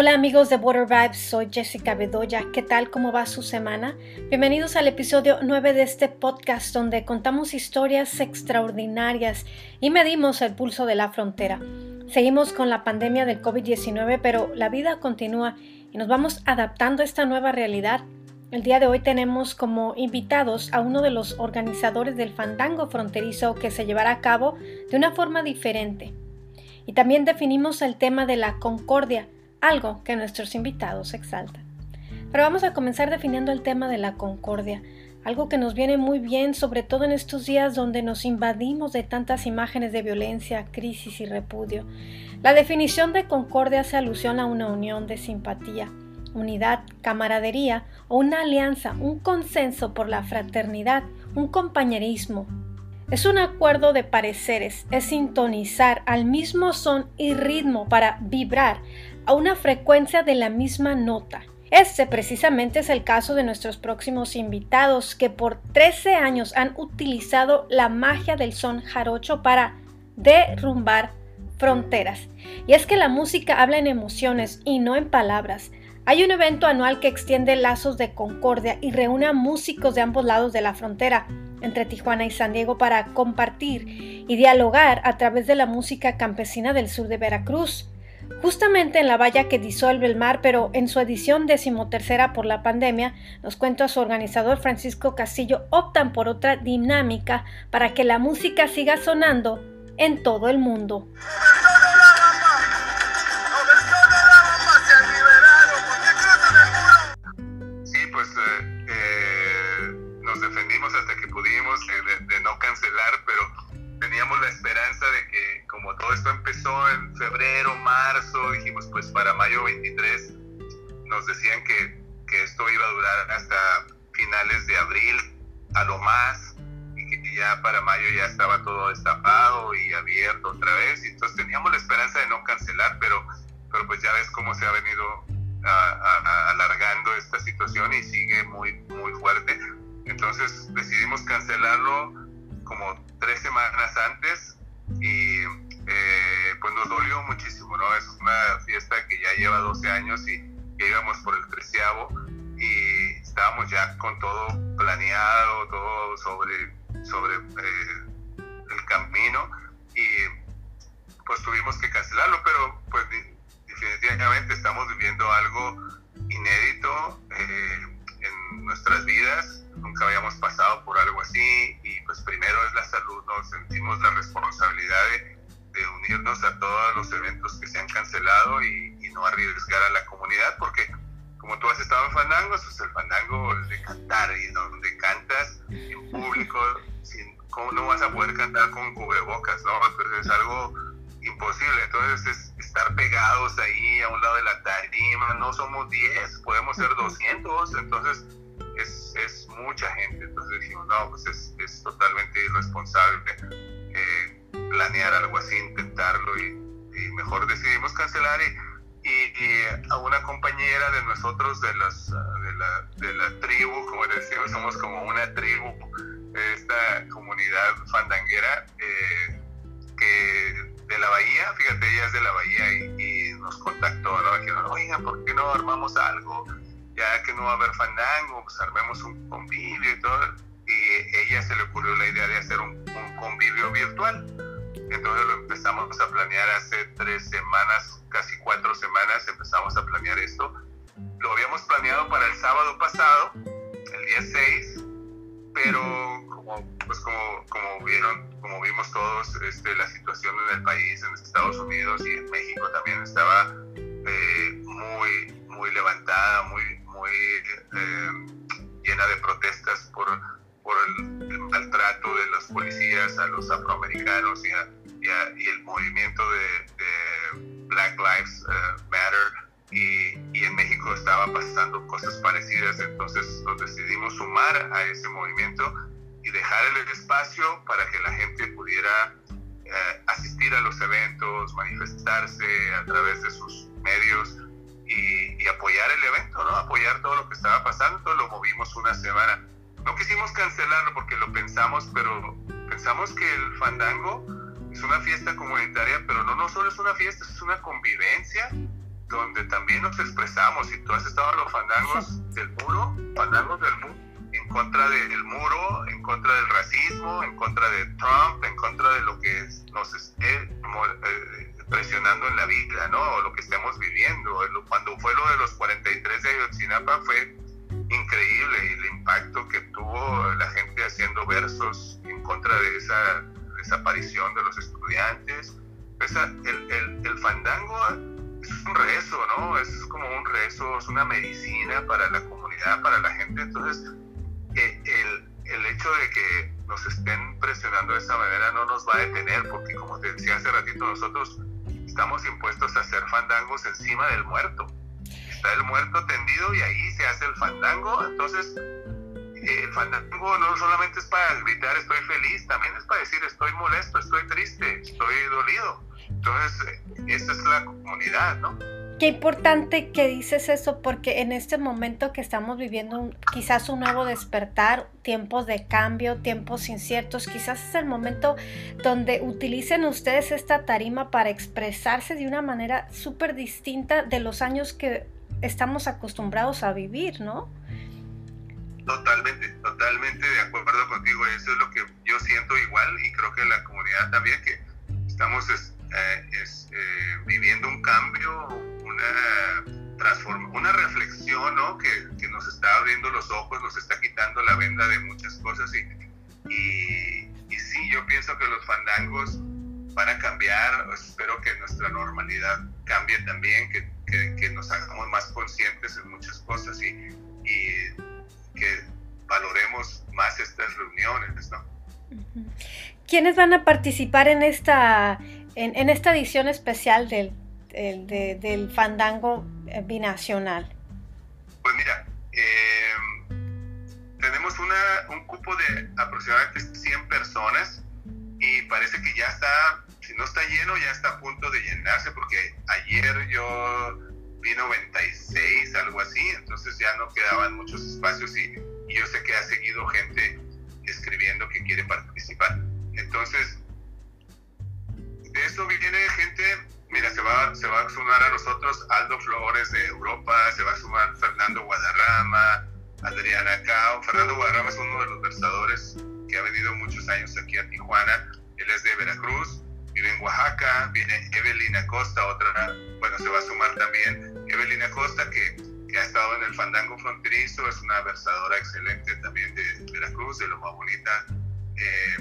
Hola amigos de Water Vibes, soy Jessica Bedoya. ¿Qué tal? ¿Cómo va su semana? Bienvenidos al episodio 9 de este podcast donde contamos historias extraordinarias y medimos el pulso de la frontera. Seguimos con la pandemia del COVID-19, pero la vida continúa y nos vamos adaptando a esta nueva realidad. El día de hoy tenemos como invitados a uno de los organizadores del fandango fronterizo que se llevará a cabo de una forma diferente. Y también definimos el tema de la concordia algo que nuestros invitados exaltan. Pero vamos a comenzar definiendo el tema de la concordia, algo que nos viene muy bien, sobre todo en estos días donde nos invadimos de tantas imágenes de violencia, crisis y repudio. La definición de concordia hace alusión a una unión de simpatía, unidad, camaradería o una alianza, un consenso por la fraternidad, un compañerismo. Es un acuerdo de pareceres, es sintonizar al mismo son y ritmo para vibrar a una frecuencia de la misma nota. Este precisamente es el caso de nuestros próximos invitados que por 13 años han utilizado la magia del son jarocho para derrumbar fronteras. Y es que la música habla en emociones y no en palabras. Hay un evento anual que extiende lazos de concordia y reúne a músicos de ambos lados de la frontera, entre Tijuana y San Diego, para compartir y dialogar a través de la música campesina del sur de Veracruz justamente en la valla que disuelve el mar, pero en su edición decimotercera por la pandemia, nos cuenta su organizador Francisco Castillo, optan por otra dinámica para que la música siga sonando en todo el mundo. Se ha venido alargando esta situación y sigue muy, muy fuerte. Entonces decidimos cancelarlo como tres semanas antes y eh, pues nos dolió muchísimo, ¿no? Es una fiesta que ya lleva 12 años y íbamos por el treceavo y estábamos ya con todo planeado, todo sobre, sobre eh, el camino y pues tuvimos que cancelarlo, pero pues definitivamente estamos viviendo algo inédito eh, en nuestras vidas. Nunca habíamos pasado por algo así y pues primero es la salud, nos sentimos la responsabilidad de, unirnos a todos los eventos que se han cancelado y, no arriesgar a la comunidad porque entonces es, mucha gente. Entonces dijimos, no, pues es, totalmente irresponsable eh, planear algo así, intentarlo y, mejor decidimos cancelar y, a una compañera de nosotros de, las, de, la, de la tribu, como decimos, somos como una tribu esta comunidad fandanguera eh, que de la bahía, fíjate, ella es de la bahía y, nos contactó, ¿no? Oigan, ¿por qué no armamos algo? Ya que no va a haber fandango, pues armemos un convivio y todo. Y ella se le ocurrió la idea de hacer un, convivio virtual. Entonces lo empezamos a planear hace tres semanas, casi cuatro semanas empezamos a planear esto. Lo habíamos planeado para que la gente pudiera eh, asistir a los eventos, manifestarse a través de sus medios y, apoyar el evento, ¿no? Apoyar todo lo que estaba pasando, lo movimos una semana. No quisimos cancelarlo porque lo pensamos, pero pensamos que el fandango es una fiesta comunitaria, pero no, no solo es una fiesta, es una convivencia donde también nos expresamos y tú has estado en los fandangos del muro, fandangos del muro, en contra del muro, en contra del racismo, en contra de Trump, en contra de lo que nos esté eh, presionando en la vida, ¿no? O lo que estamos viviendo. Cuando fue lo de los 43 de Ayotzinapa fue increíble el impacto que tuvo la gente haciendo versos en contra de esa desaparición de los estudiantes. Esa, el, el, el fandango es un rezo, ¿no? Es como un rezo, es una medicina para la comunidad, para la gente. Entonces, eh, el, hecho de que nos estén presionando de esa manera no nos va a detener, porque como te decía hace ratito, nosotros estamos impuestos a hacer fandangos encima del muerto. Está el muerto tendido y ahí se hace el fandango. Entonces, eh, el fandango no solamente es para gritar estoy feliz, también es para decir estoy molesto, estoy triste, estoy dolido. Entonces, esa es la comunidad, ¿no? Qué importante que dices eso porque en este momento que estamos viviendo quizás un nuevo despertar, tiempos de cambio, tiempos inciertos, quizás es el momento donde utilicen ustedes esta tarima para expresarse de una manera súper distinta de los años que estamos acostumbrados a vivir, ¿no? Totalmente, totalmente de acuerdo contigo. Eso es lo que yo siento igual y creo que la comunidad también, que estamos eh, eh, viviendo un cambio, que, nos está abriendo los ojos, nos está quitando la venda de muchas cosas y, y, sí, yo pienso que los fandangos van a cambiar, espero que nuestra normalidad cambie también, que, que, nos hagamos más conscientes en muchas cosas y, y que valoremos más estas reuniones, ¿no? ¿Quiénes van a participar en esta en, esta edición especial del, del Fandango Binacional? Pues mira, em, tenemos una, un cupo de aproximadamente 100 personas y parece que ya está, si no está lleno, ya está a punto de llenarse porque ayer yo vi 96, algo así, entonces ya no quedaban muchos espacios y, y yo sé que ha seguido gente escribiendo que quiere participar. Entonces, de eso viene gente, mira, se va, se va a sumar a nosotros Aldo Flores de Europa, se va a sumar Fernando Guadarrama, Adriana Cao. Fernando Guadarrama es uno de los versadores que ha venido muchos años aquí a Tijuana. Él es de Veracruz, vive en Oaxaca. Viene Evelyn Acosta, otra, bueno, se va a sumar también Evelyn Acosta, que, que ha estado en el Fandango Fronterizo, es una versadora excelente también de Veracruz, de Loma Bonita. Eh,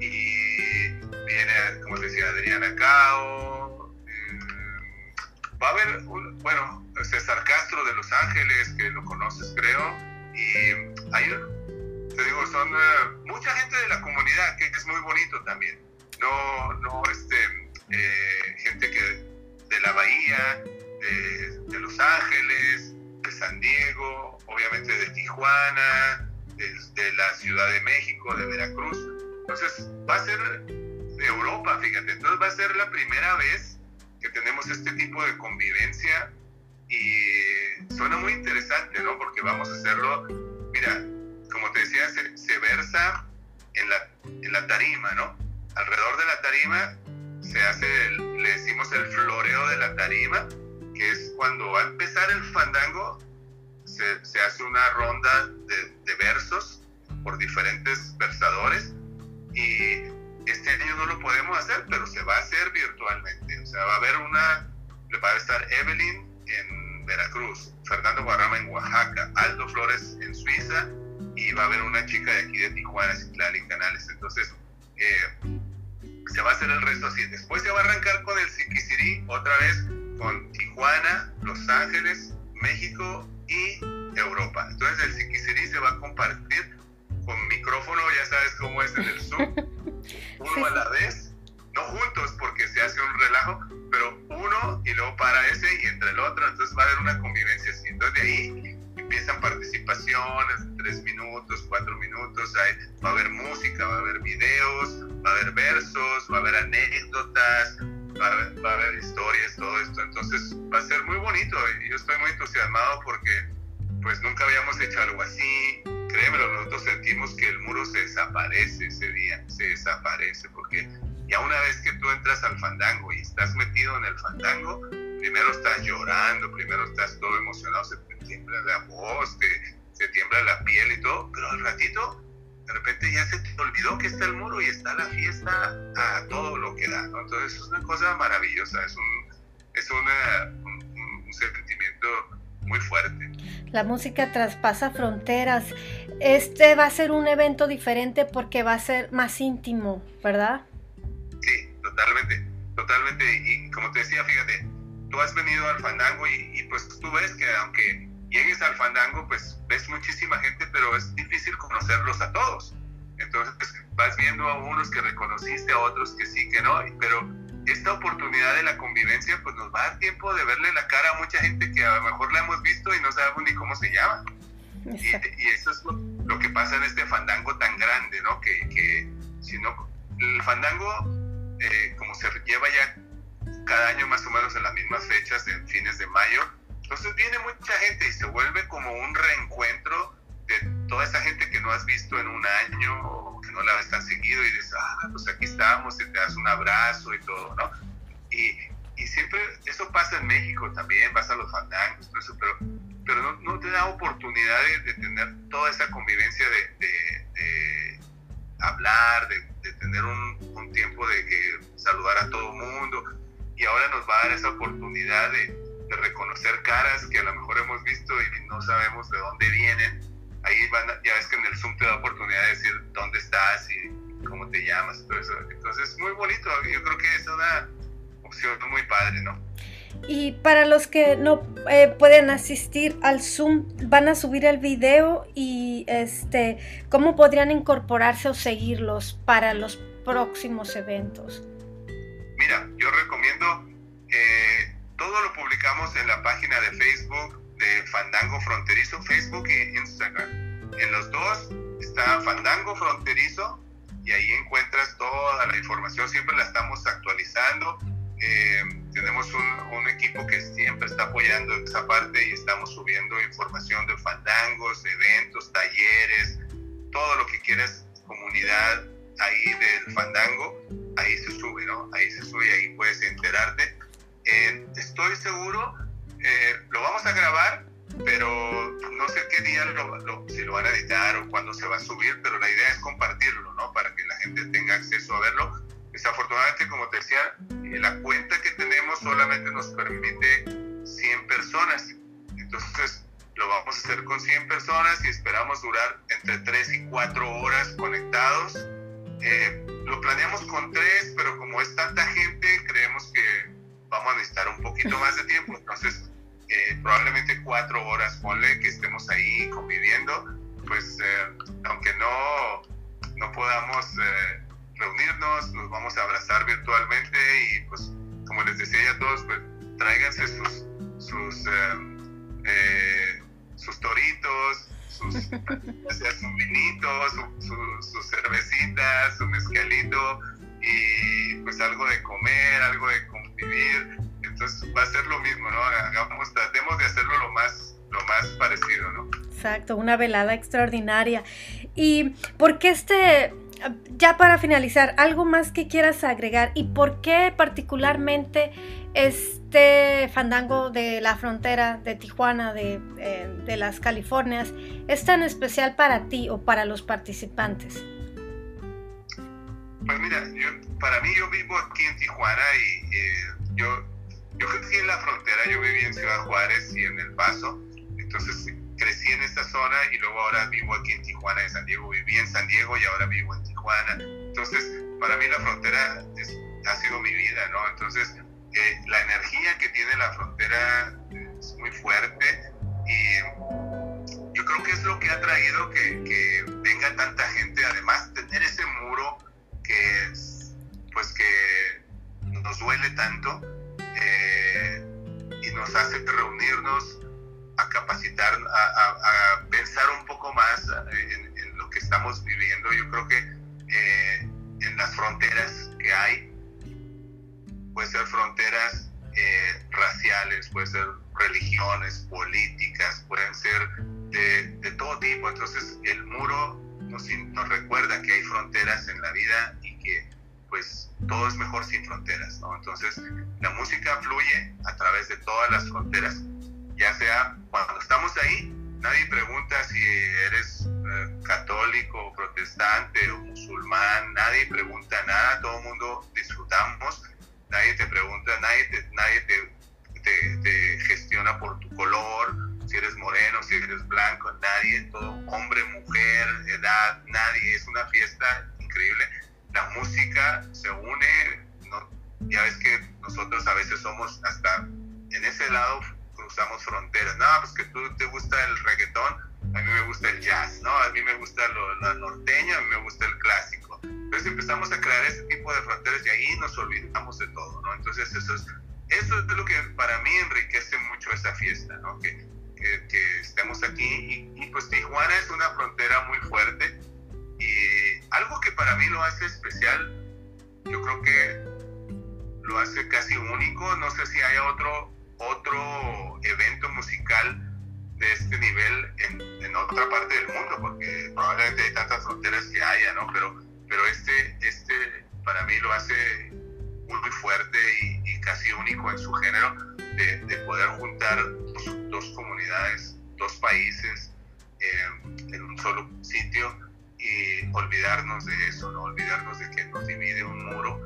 y viene, como decía, Adriana Cao. Va a haber, bueno, César Castro de Los Ángeles, que lo conoces, creo. Y hay, te digo, son eh, mucha gente de la comunidad, que es muy bonito también. No, no, este, eh, gente que de la Bahía, de, Los Ángeles, de San Diego, obviamente de Tijuana, de la Ciudad de México, de Veracruz. Entonces, va a ser de Europa, fíjate. Entonces va a ser la primera vez que tenemos este tipo de convivencia y suena muy interesante, ¿no? Porque vamos a hacerlo, mira, como te decía, se, se versa en la, en la tarima, ¿no? Alrededor de la tarima se hace, el, le decimos el floreo de la tarima, que es cuando va a empezar el fandango, se, se hace una ronda de, de versos por diferentes versadores y este año no lo podemos hacer, pero se va a hacer virtualmente. O sea, va a haber una, va a estar Evelyn en Veracruz, Fernando Guarrama en Oaxaca, Aldo Flores en Suiza y va a haber una chica de aquí de Tijuana, Citlali Canales. Entonces, eh, se va a hacer el resto así. Después se va a arrancar con el Siquisirí, otra vez con Tijuana, Los Ángeles, México y Europa. Entonces el Siquisirí se va a compartir con micrófono, ya sabes cómo es en el Zoom, uno a la vez, no juntos ese y entre el otro, entonces va a haber una convivencia así. Entonces de ahí empiezan participaciones, tres minutos, cuatro minutos, va a haber música, va a haber videos, va a haber versos, va a haber anécdotas, va a haber, va a haber historias, todo esto. Entonces va a ser muy bonito y yo estoy muy entusiasmado porque pues nunca habíamos hecho algo así créemelo, nosotros sentimos que el muro se desaparece ese día, se desaparece, porque ya una vez que tú entras al fandango y estás metido en el fandango, primero estás llorando, primero estás todo emocionado, se te tiembla la voz, te, se tiembla la piel y todo, pero al ratito, de repente ya se te olvidó que está el muro y está la fiesta a todo lo que da, ¿no? Entonces es una cosa maravillosa, es un, es un, un sentimiento muy fuerte. La música traspasa fronteras. Este va a ser un evento diferente porque va a ser más íntimo, ¿verdad? Sí, totalmente, totalmente. Y como te decía, fíjate, tú has venido al fandango y, pues tú ves que aunque llegues al fandango, pues ves muchísima gente, pero es difícil conocerlos a todos. Entonces vas viendo a unos que reconociste, a otros que sí, que no, pero esta oportunidad de la convivencia pues nos va a dar tiempo de verle la cara a mucha gente que a lo mejor la hemos visto y no sabemos ni cómo se llama. Y, eso es lo, que pasa en este fandango tan grande, ¿no? Que, que si no, el fandango, eh, como se lleva ya cada año más o menos en las mismas fechas, en fines de mayo, entonces viene mucha gente y se vuelve como un reencuentro de toda esa gente que no has visto en un año o que no la ves tan seguido y dices, ah, pues aquí estamos y te das un abrazo y todo, ¿no? Y, y siempre, eso pasa en México también, vas a los fandangos, todo eso, pero, pero no, no te da oportunidad de, tener toda esa convivencia de, de, hablar, de, tener un, un, tiempo de saludar a todo mundo. Y ahora nos va a dar esa oportunidad de, reconocer caras que a lo mejor hemos visto y no sabemos de dónde vienen ahí van, ya ves que en el Zoom te da oportunidad de decir dónde estás y cómo te llamas y todo eso. Entonces, muy bonito. Yo creo que es una opción muy padre, ¿no? Y para los que no eh, pueden asistir al Zoom, van a subir el video y este, ¿cómo podrían incorporarse o seguirlos para los próximos eventos? Mira, yo recomiendo, eh, todo lo publicamos en la página de Facebook de Fandango Fronterizo, Facebook e Instagram. En los dos está Fandango Fronterizo y ahí encuentras toda la información, siempre la estamos actualizando. Eh, tenemos un, un, equipo que siempre está apoyando esa parte y estamos subiendo información de fandangos, eventos, talleres, todo lo que quieras, comunidad ahí del fandango, ahí se sube, ¿no? Ahí se sube y ahí puedes enterarte. Eh, estoy seguro eh, lo vamos a grabar, pero no sé qué día, lo, si lo van a editar o cuándo se va a subir, pero la idea es compartirlo, ¿no? Para que la gente tenga acceso a verlo. Desafortunadamente, como te decía, eh, la cuenta que tenemos solamente nos permite 100 personas. Entonces, lo vamos a hacer con 100 personas y esperamos durar entre 3 y 4 horas conectados. Eh, lo planeamos con 3, pero como es tanta gente, creemos que vamos a necesitar un poquito más de tiempo. Entonces, eh, probablemente cuatro horas, ponle que estemos ahí conviviendo, pues eh, aunque no, no podamos eh, reunirnos, nos vamos a abrazar virtualmente y pues como les decía a todos, pues tráiganse sus, sus, sus toritos, sus, su vinito, su, su, cervecita, su mezcalito y pues algo de comer, algo de convivir entonces va a ser lo mismo, ¿no? Hagamos, tratemos de hacerlo lo más, lo más parecido, ¿no? Exacto, una velada extraordinaria. ¿Y por qué este, ya para finalizar, algo más que quieras agregar y por qué particularmente este fandango de la frontera de Tijuana, de, eh, de las Californias, es tan especial para ti o para los participantes? Pues mira, yo, para mí yo vivo aquí en Tijuana y eh, yo yo crecí en la frontera, yo viví en Ciudad Juárez y en El Paso, entonces crecí en esta zona y luego ahora vivo aquí en Tijuana, en San Diego. Viví en San Diego y ahora vivo en Tijuana. Entonces, para mí la frontera ha sido mi vida, ¿no? Entonces, eh, la energía que tiene la frontera es muy fuerte y yo creo que es lo que ha traído que, Entonces el muro nos, recuerda que hay fronteras en la vida y que pues todo es mejor sin fronteras. Entonces, la música fluye a través de todas las fronteras, ya sea cuando estamos ahí, nadie pregunta si eres eh, católico, protestante o musulmán, nadie pregunta nada, todo el mundo disfrutamos, nadie te pregunta, nadie te, nadie te gestiona por tu color, si eres moreno, si eres blanco, nadie, todo hombre, mujer, edad, nadie, es una fiesta increíble la música se une, ¿no? ya ves que nosotros a veces somos hasta en ese lado cruzamos fronteras, no, pues que tú te gusta el reggaetón, a mí me gusta el jazz, ¿no? A mí me gusta lo, norteño, a mí me gusta el clásico. Entonces empezamos a crear ese tipo de fronteras y ahí nos olvidamos de todo, ¿no? Entonces eso es, eso es lo que para mí enriquece mucho esa fiesta, ¿no? Que, que, estemos aquí y, y, pues Tijuana es una frontera muy fuerte y algo que para mí lo hace especial, yo creo que lo hace casi único. No sé si haya otro, otro evento musical de este nivel en, en, otra parte del mundo, porque probablemente hay tantas fronteras que haya, ¿no? Pero, pero este, este para mí lo hace muy fuerte y, casi único en su género, de, de poder juntar dos, comunidades, dos países eh, en un solo sitio y olvidarnos de eso, no olvidarnos de que nos divide un muro.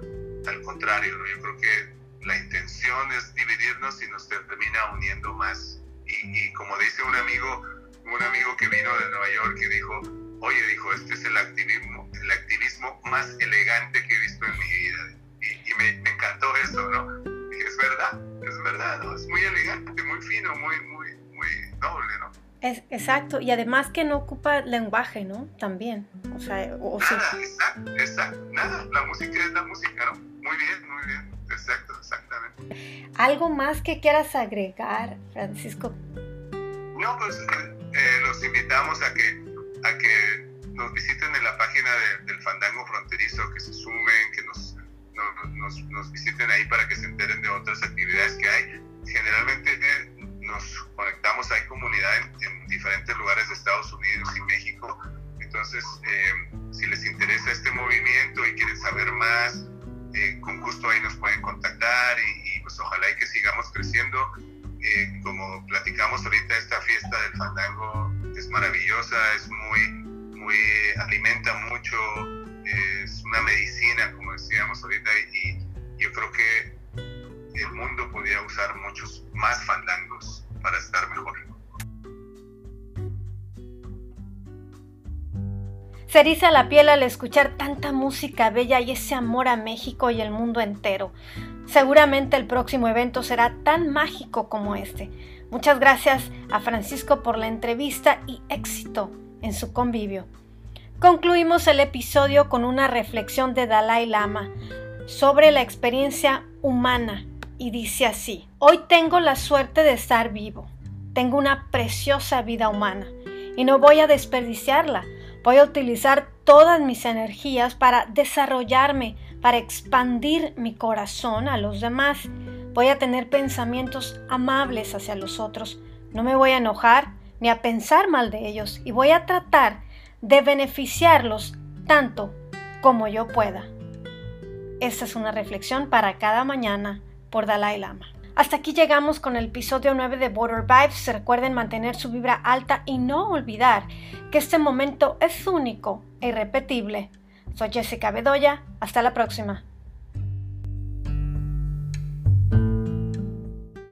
Al contrario, yo creo que la intención es dividirnos y nos termina uniendo más. Y, como dice un amigo, un amigo que vino de Nueva York y dijo, oye, dijo, este es el activismo, el activismo más elegante que he visto en mi vida. Y, me, me, encantó eso, ¿no? Dije, es verdad, es verdad, ¿no? Es muy elegante, muy fino, muy, muy, muy noble, ¿no? Es, exacto, y además que no ocupa lenguaje, ¿no? También. O sea, o nada, exacto, exacto, nada, la música es la música, ¿no? Muy bien, muy bien, exacto, exactamente. ¿Algo más que quieras agregar, Francisco? No, pues eh, eh, los invitamos a que, a que nos visiten en la página del Fandango Fronterizo, que se sumen, que nos, nos, nos visiten ahí para que se enteren de otras actividades que hay. Generalmente Entonces, eh, si les interesa este movimiento y quieren saber más, eh, con gusto ahí nos pueden contactar y, pues ojalá y que sigamos creciendo. Eh, como platicamos ahorita, esta fiesta del fandango es maravillosa, es muy, muy, alimenta mucho, es una medicina, como decíamos ahorita, Se eriza la piel al escuchar tanta música bella y ese amor a México y el mundo entero. Seguramente el próximo evento será tan mágico como este. Muchas gracias a Francisco por la entrevista y éxito en su convivio. Concluimos el episodio con una reflexión de Dalai Lama sobre la experiencia humana y dice así, hoy tengo la suerte de estar vivo, tengo una preciosa vida humana y no voy a desperdiciarla, voy a utilizar todas mis energías para desarrollarme, para expandir mi corazón a los demás, voy a tener pensamientos amables hacia los otros, no me voy a enojar ni a pensar mal de ellos y voy a tratar de beneficiarlos tanto como yo pueda. Esta es una reflexión para cada mañana por Dalai Lama. Hasta aquí llegamos con el episodio 9 de Border Vibes. Recuerden mantener su vibra alta y no olvidar que este momento es único e irrepetible. Soy Jessica Bedoya. Hasta la próxima.